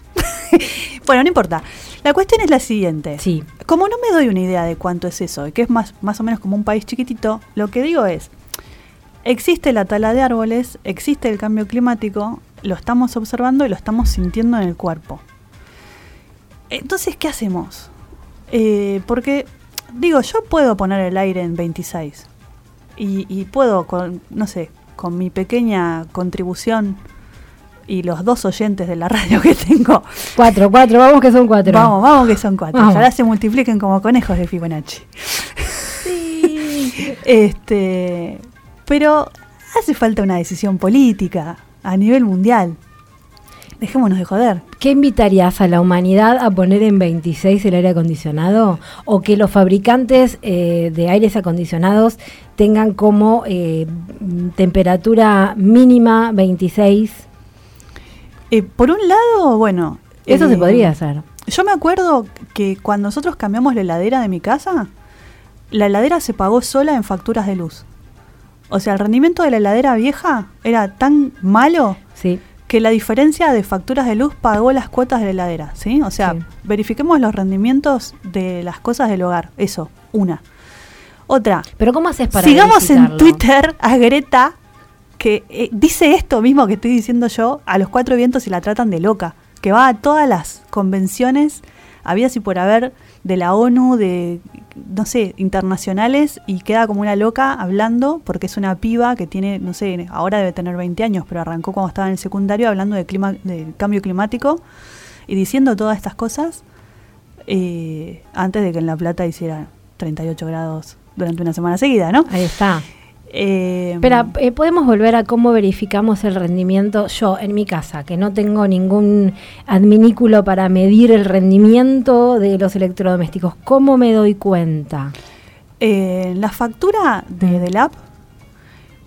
bueno, no importa. La cuestión es la siguiente. Sí. Como no me doy una idea de cuánto es eso, y que es más, más o menos como un país chiquitito, lo que digo es, existe la tala de árboles, existe el cambio climático, lo estamos observando y lo estamos sintiendo en el cuerpo. Entonces, ¿qué hacemos? Eh, porque, digo, yo puedo poner el aire en 26 y, y puedo, con, no sé, con mi pequeña contribución y los dos oyentes de la radio que tengo, Cuatro, cuatro, vamos que son cuatro. Vamos, vamos que son cuatro. Ojalá se multipliquen como conejos de Fibonacci. Este, pero hace falta una decisión política a nivel mundial. Dejémonos de joder. ¿Qué invitarías a la humanidad a poner en 26 el aire acondicionado? ¿O que los fabricantes eh, de aires acondicionados tengan como eh, temperatura mínima 26? Eh, por un lado, bueno. Eso se podría hacer. Yo me acuerdo que cuando nosotros cambiamos la heladera de mi casa, la heladera se pagó sola en facturas de luz. O sea, el rendimiento de la heladera vieja era tan malo Sí. Que la diferencia de facturas de luz pagó las cuotas de la heladera, ¿sí? O sea, Sí. verifiquemos los rendimientos de las cosas del hogar. Eso, una. Otra, Pero ¿cómo haces para sigamos en? Twitter a Greta, que eh, dice esto mismo que estoy diciendo yo a los cuatro vientos y la tratan de loca, que va a todas las convenciones, había y por haber, de la ONU, de, no sé, internacionales, y queda como una loca hablando, porque es una piba que tiene, no sé, ahora debe tener 20 años, pero arrancó cuando estaba en el secundario hablando de, clima, de cambio climático y diciendo todas estas cosas eh, antes de que en La Plata hiciera 38 grados durante una semana seguida, ¿no? Ahí está. Eh, Espera, eh, ¿podemos volver a cómo verificamos el rendimiento? Yo, en mi casa, que no tengo ningún adminículo para medir el rendimiento de los electrodomésticos, ¿cómo me doy cuenta? eh, la factura de, Mm. del app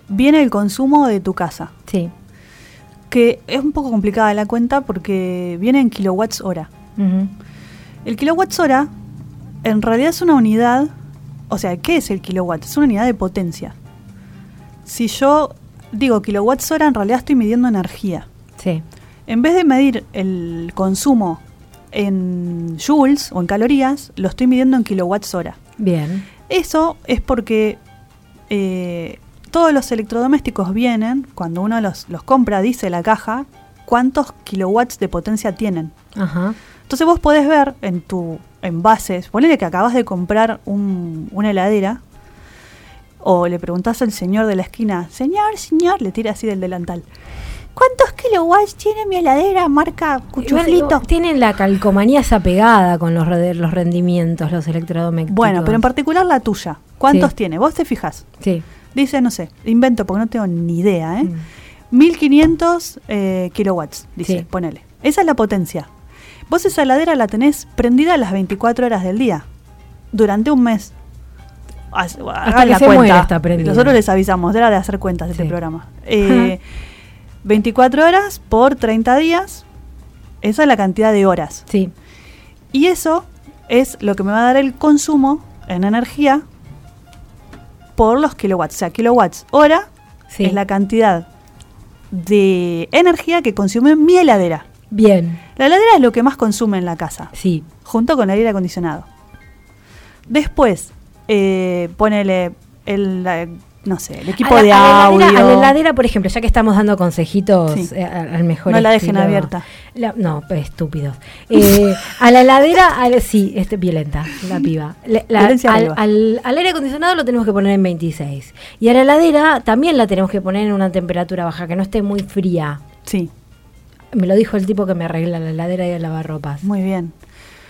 viene el consumo de tu casa, Sí. que es un poco complicada la cuenta porque viene en kilowatts hora. El kilowatts hora en realidad es una unidad, o sea, ¿qué es el kilowatt? Es una unidad de potencia. Si yo digo kilowatts hora, en realidad estoy midiendo energía. Sí. En vez de medir el consumo en joules o en calorías, lo estoy midiendo en kilowatts hora. Bien. Eso es porque eh, todos los electrodomésticos vienen, cuando uno los, los compra, dice la caja, cuántos kilowatts de potencia tienen. Ajá. Entonces vos podés ver en tu envases, ponele que acabas de comprar un- una heladera, o le preguntás al señor de la esquina, señor, señor, le tira así del delantal. ¿Cuántos kilowatts tiene mi heladera marca cuchuflito? Tienen la calcomanía esa pegada con los, re- los rendimientos, los electrodomésticos. Bueno, pero en particular la tuya. ¿Cuántos Sí. tiene? Vos te fijas. Sí. Dice, no sé, invento porque no tengo ni idea, ¿eh? Mm. 1500 eh, kilowatts, dice, Sí. ponele. Esa es la potencia. Vos esa heladera la tenés prendida las 24 horas del día, durante un mes. Hagan que la se cuenta. está. Nosotros les avisamos, era de hacer cuentas de este programa. Eh, 24 horas por 30 días, esa es la cantidad de horas. Sí. Y eso es lo que me va a dar el consumo en energía por los kilowatts. O sea, kilowatts hora Sí. es la cantidad de energía que consume mi heladera. Bien. La heladera es lo que más consume en la casa, Sí. junto con el aire acondicionado. Después, eh, ponele el, no sé, el equipo a la, de a la audio. heladera, a la heladera, por ejemplo, ya que estamos dando consejitos Sí. eh, al mejor No la dejen estilo- abierta. La- no, estúpidos. Eh, a la heladera, al- sí, este, violenta, la piba. La- al, arriba. al- al aire acondicionado lo tenemos que poner en 26. Y a la heladera también la tenemos que poner en una temperatura baja, que no esté muy fría. Sí, Me lo dijo el tipo que me arregla la heladera y el lavarropas. muy bien.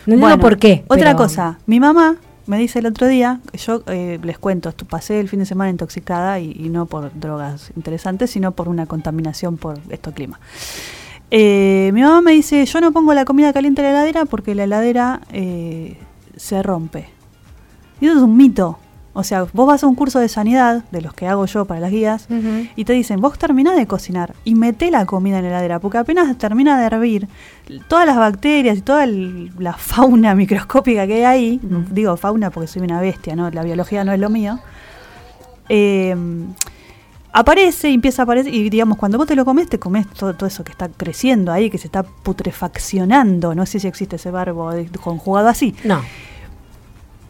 No entiendo Bueno, por qué. Otra cosa, mi mamá me dice el otro día, yo eh, les cuento, pasé el fin de semana intoxicada y, no por drogas interesantes, sino por una contaminación por esto clima. Eh, mi mamá me dice, yo no pongo la comida caliente en la heladera porque la heladera eh, se rompe. Y eso es un mito. O sea, vos vas a un curso de sanidad, de los que hago yo para las guías, y te dicen, vos terminás de cocinar y meté la comida en la heladera, porque apenas termina de hervir, todas las bacterias y toda el- la fauna microscópica que hay ahí, digo fauna porque soy una bestia, ¿no? La biología no es lo mío, eh, aparece y empieza a aparecer, y digamos, cuando vos te lo comes, te comes todo, todo eso que está creciendo ahí, que se está putrefaccionando, no sé si existe ese verbo conjugado así, No.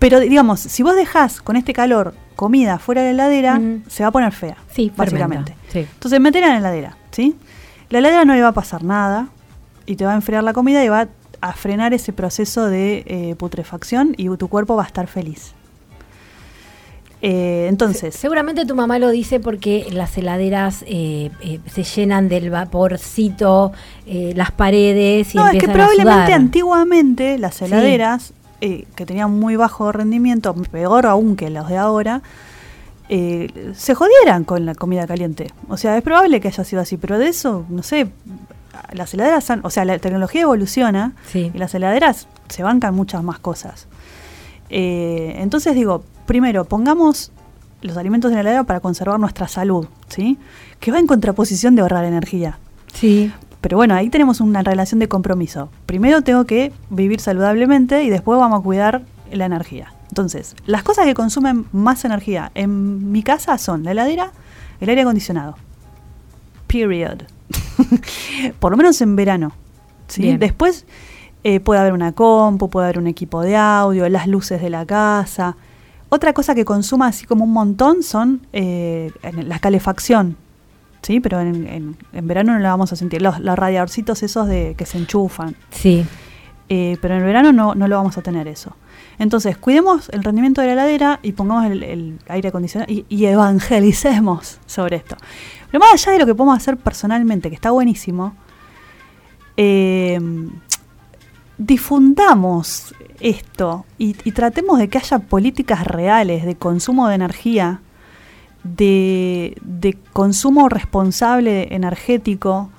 Pero digamos, si vos dejás con este calor comida fuera de la heladera, se va a poner fea, Sí, básicamente. sí. Entonces, metela en la heladera, ¿sí? La heladera no le va a pasar nada y te va a enfriar la comida y va a frenar ese proceso de eh, putrefacción y tu cuerpo va a estar feliz. Eh, entonces, Seguramente tu mamá lo dice porque las heladeras eh, eh, se llenan del vaporcito, las paredes y no, es que a probablemente sudar. antiguamente las heladeras eh, que tenían muy bajo rendimiento, peor aún que los de ahora, eh, se jodieran con la comida caliente. O sea, es probable que haya sido así, pero de eso, no sé, las heladeras, han- o sea, la tecnología evoluciona Sí. y las heladeras se bancan muchas más cosas. Eh, entonces digo, primero, pongamos los alimentos en la heladera para conservar nuestra salud, ¿sí? Que va en contraposición de ahorrar energía. Sí. Pero bueno, ahí tenemos una relación de compromiso. Primero tengo que vivir saludablemente y después vamos a cuidar la energía. Entonces, las cosas que consumen más energía en mi casa son la heladera, el aire acondicionado. Period. Por lo menos en verano. ¿sí? Después eh, puede haber una compu, puede haber un equipo de audio, las luces de la casa. Otra cosa que consuma así como un montón son eh, la calefacción. Sí, pero en, en- en verano no la vamos a sentir. Los, los radiadorcitos esos de que se enchufan. Sí. Eh, pero en el verano no, no lo vamos a tener eso. Entonces, cuidemos el rendimiento de la heladera y pongamos el, el aire acondicionado y, y evangelicemos sobre esto. Pero más allá de lo que podemos hacer personalmente, que está buenísimo, eh, difundamos esto y, y tratemos de que haya políticas reales de consumo de energía, de, de consumo responsable energético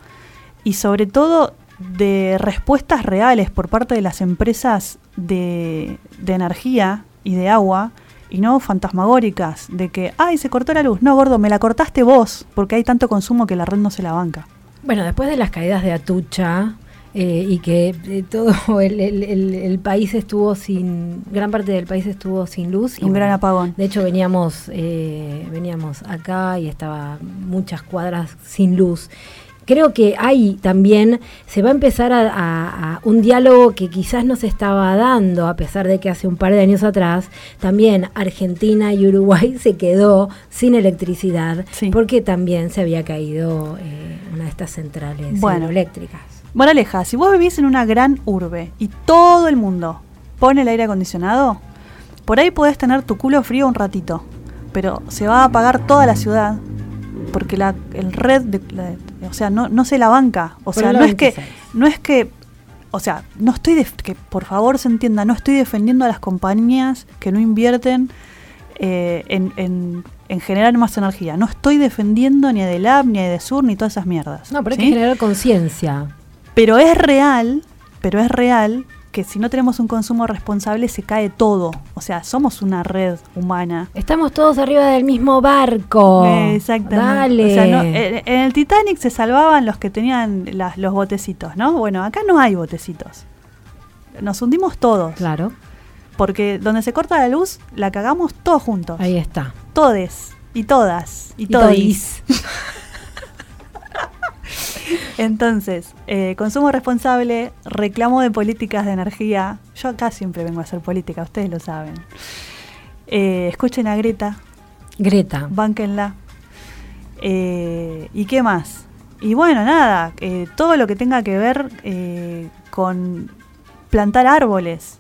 y sobre todo de respuestas reales por parte de las empresas de, de energía y de agua y no fantasmagóricas de que, ay, se cortó la luz. No, gordo, me la cortaste vos porque hay tanto consumo que la red no se la banca. Bueno, después de las caídas de Atucha eh, y que eh, todo el, el- el- el país estuvo sin, gran parte del país estuvo sin luz. y Un gran bueno, apagón. De hecho, veníamos, eh, veníamos acá y estaba muchas cuadras sin luz. Creo que ahí también se va a empezar a, a- a un diálogo que quizás no se estaba dando, a pesar de que hace un par de años atrás también Argentina y Uruguay se quedó sin electricidad Sí. porque también se había caído eh, una de estas centrales Bueno. eléctricas. Moraleja, si vos vivís en una gran urbe y todo el mundo pone el aire acondicionado, por ahí podés tener tu culo frío un ratito, pero se va a apagar toda la ciudad porque la el red, de, la- o sea, no, no se la banca. O sea, no es que, 26. no es que, o sea, no estoy, def- que por favor se entienda, no estoy defendiendo a las compañías que no invierten eh, en, en, en generar más energía. No estoy defendiendo ni a Delab, ni a Edesur, ni todas esas mierdas. No, pero hay ¿sí? que generar conciencia. Pero es real, pero es real que si no tenemos un consumo responsable se cae todo. O sea, somos una red humana. Estamos todos arriba del mismo barco. Eh, Exactamente. Dale. O sea, no, eh, en el Titanic se salvaban los que tenían las- los botecitos, ¿no? Bueno, acá no hay botecitos. Nos hundimos todos. Claro, Porque donde se corta la luz, la cagamos todos juntos. ahí está. Todes. Y todas. Y, Y todis. Entonces, eh, consumo responsable, reclamo de políticas de energía. Yo acá siempre vengo a hacer política, ustedes lo saben. Eh, escuchen a Greta, Greta. bánquenla. Eh, ¿Y qué más? Y bueno, nada, todo lo que tenga que ver con plantar árboles,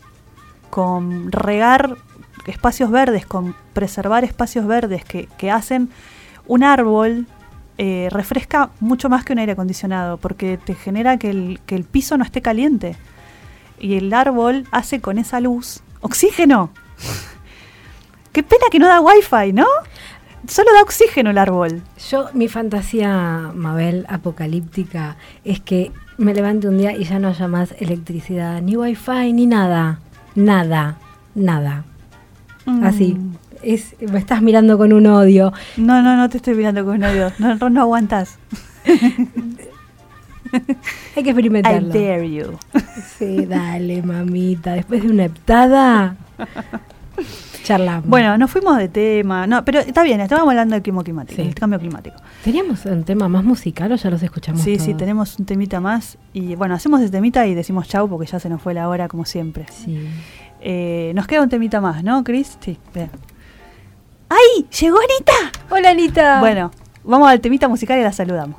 con regar espacios verdes, con preservar espacios verdes que, que hacen un árbol eh, refresca mucho más que un aire acondicionado, porque te genera que el, que el piso no esté caliente. Y el árbol hace con esa luz oxígeno. Qué pena que no da wifi, ¿no? Solo da oxígeno el árbol. Yo, mi fantasía, Mabel, apocalíptica, es que me levante un día y ya no haya más electricidad, ni wifi, ni nada. Nada, nada. Mm. Así. Es, me estás mirando con un odio. No, no, no te estoy mirando con odio. No, no, no aguantas. Hay que I experimentarlo. dare you. Sí, dale, mamita. Después de una heptada, charlamos. Bueno, nos fuimos de tema. No, pero está bien, estábamos hablando del clima climático, Sí. el cambio climático. ¿teníamos un tema más musical o ya los escuchamos Sí, sí, todos? tenemos un temita más. Y bueno, hacemos el temita y decimos chau porque ya se nos fue la hora, como siempre. Sí. Eh, nos queda un temita más, ¿no, Chris? Sí, bien. ¡Ay! ¡Llegó Anita! Hola, Anita. Bueno, vamos al temita musical y la saludamos.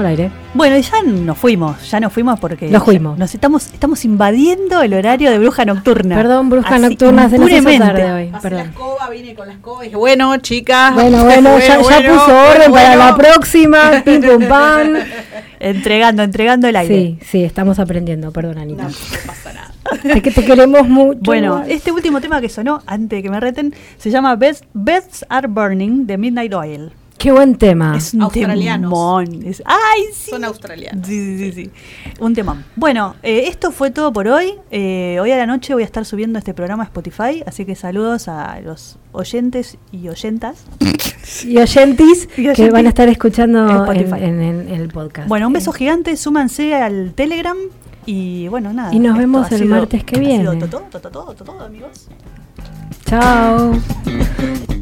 Estamos al aire. Bueno, y ya nos fuimos, ya nos fuimos porque Nos fuimos. nos estamos, estamos invadiendo el horario de bruja nocturna. Perdón, bruja Así, nocturna, se nos hizo tarde hoy. Pasé la Perdón. escoba, vine con la escoba y dije, bueno, chicas. Bueno, bueno, ya, ya bueno, puso orden bueno, para la próxima. Pim pum pam. Entregando, entregando el aire. Sí, sí, estamos aprendiendo. Perdón, Anita. No, no pasa nada. Te, que te queremos mucho. Bueno, este último tema que sonó, antes de que me reten, se llama Beds, Beds Are Burning de Midnight Oil. Qué buen tema. Es un Australianos. temón. Es- ¡Ay, sí! Son australianos. Sí, sí, sí, sí. Un temón. Bueno, eh, esto fue todo por hoy. Eh, hoy a la noche voy a estar subiendo este programa a Spotify, así que saludos a los oyentes y oyentas. Y oyentis Y que van a estar escuchando en, Spotify. en- en- en el podcast. Bueno, un beso Eh, gigante, súmanse al Telegram y bueno, nada. Y nos vemos el martes que ha viene. todo, todo, todo, todo, amigos. Chao.